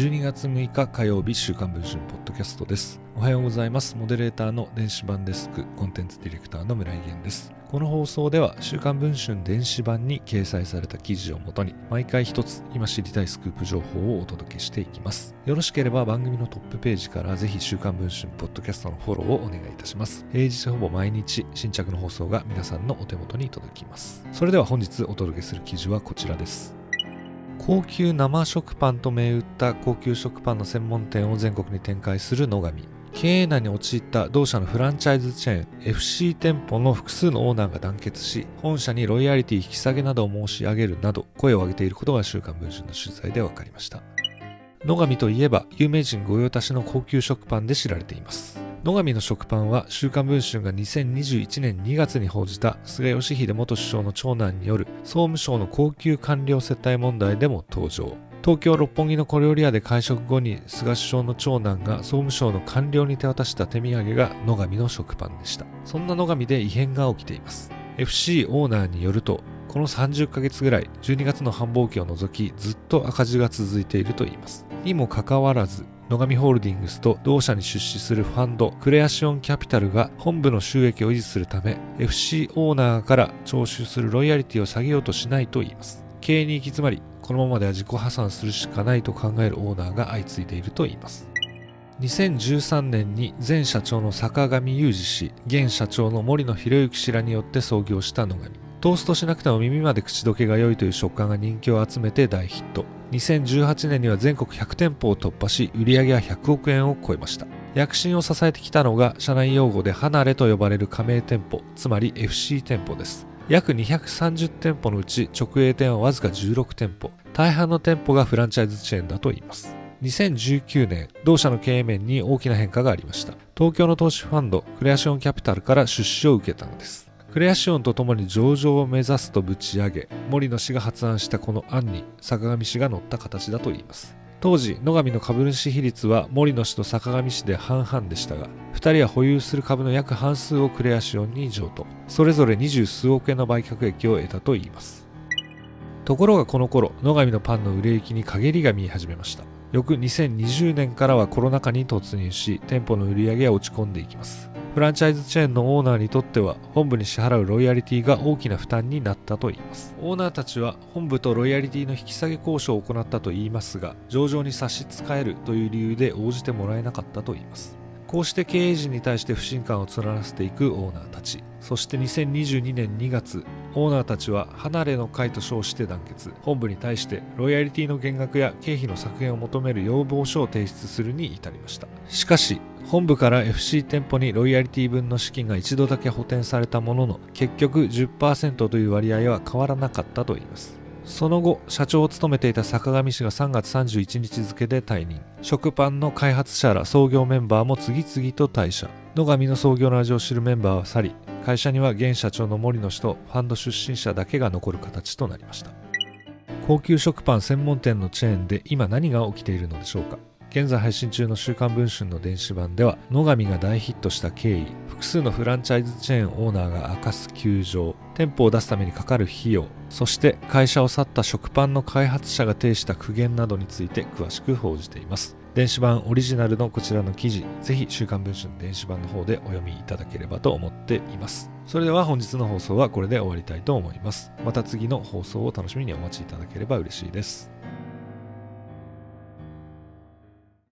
12月6日火曜日週刊文春ポッドキャストです。おはようございます。モデレーターの電子版デスクコンテンツディレクターの村井源です。この放送では週刊文春電子版に掲載された記事をもとに毎回一つ今知りたいスクープ情報をお届けしていきます。よろしければ番組のトップページからぜひ週刊文春ポッドキャストのフォローをお願いいたします。平日ほぼ毎日新着の放送が皆さんのお手元に届きます。それでは本日お届けする記事はこちらです。高級生食パンと銘打った高級食パンの専門店を全国に展開する野上。経営難に陥った同社のフランチャイズチェーン FC 店舗の複数のオーナーが団結し本社にロイヤリティ引き下げなどを申し上げるなど声を上げていることが週刊文春の取材で分かりました。野上といえば有名人御用達の高級食パンで知られています。野上の食パンは週刊文春が2021年2月に報じた菅義偉元首相の長男による総務省の高級官僚接待問題でも登場。東京六本木の小料理屋で会食後に菅首相の長男が総務省の官僚に手渡した手土産が野上の食パンでした。そんな野上で異変が起きています。FC オーナーによるとこの30ヶ月ぐらい12月の繁忙期を除きずっと赤字が続いているといいます。にもかかわらず野上ホールディングスと同社に出資するファンドクレアシオンキャピタルが本部の収益を維持するため FC オーナーから徴収するロイヤリティを下げようとしないと言います。経営に行き詰まりこのままでは自己破産するしかないと考えるオーナーが相次いでいると言います。2013年に前社長の坂上裕二氏現社長の森野博之氏らによって創業した野上。トーストしなくても耳まで口どけが良いという食感が人気を集めて大ヒット。2018年には全国100店舗を突破し売り上げは100億円を超えました。躍進を支えてきたのが社内用語で離れと呼ばれる加盟店舗つまり FC 店舗です。約230店舗のうち直営店はわずか16店舗。大半の店舗がフランチャイズチェーンだといいます。2019年同社の経営面に大きな変化がありました。東京の投資ファンドクレアシオンキャピタルから出資を受けたのです。クレアシオンとともに上場を目指すとぶち上げ森野氏が発案したこの案に坂上氏が乗った形だといいます。当時野上の株主比率は森野氏と坂上氏で半々でしたが2人は保有する株の約半数をクレアシオンに譲渡。それぞれ二十数億円の売却益を得たといいます。ところがこの頃野上のパンの売れ行きに陰りが見え始めました。翌2020年からはコロナ禍に突入し店舗の売り上げは落ち込んでいきます。フランチャイズチェーンのオーナーにとっては本部に支払うロイヤリティが大きな負担になったといいます。オーナーたちは本部とロイヤリティの引き下げ交渉を行ったといいますが上場に差し支えるという理由で応じてもらえなかったといいます。こうして経営陣に対して不信感を募らせていくオーナーたち。そして2022年2月オーナーたちは離れの会と称して団結。本部に対してロイヤリティの減額や経費の削減を求める要望書を提出するに至りました。しかし本部から FC 店舗にロイヤリティ分の資金が一度だけ補填されたものの結局10%という割合は変わらなかったといいます。その後社長を務めていた坂上氏が3月31日付で退任。食パンの開発者ら創業メンバーも次々と退社。野上の創業の味を知るメンバーは去り会社には現社長の森野氏とファンド出身者だけが残る形となりました。高級食パン専門店のチェーンで今何が起きているのでしょうか。現在配信中の週刊文春の電子版では野上が大ヒットした経緯複数のフランチャイズチェーンオーナーが明かす窮状店舗を出すためにかかる費用そして会社を去った食パンの開発者が呈した苦言などについて詳しく報じています。電子版オリジナルのこちらの記事ぜひ週刊文春電子版の方でお読みいただければと思っています。それでは本日の放送はこれで終わりたいと思います。また次の放送を楽しみにお待ちいただければ嬉しいです。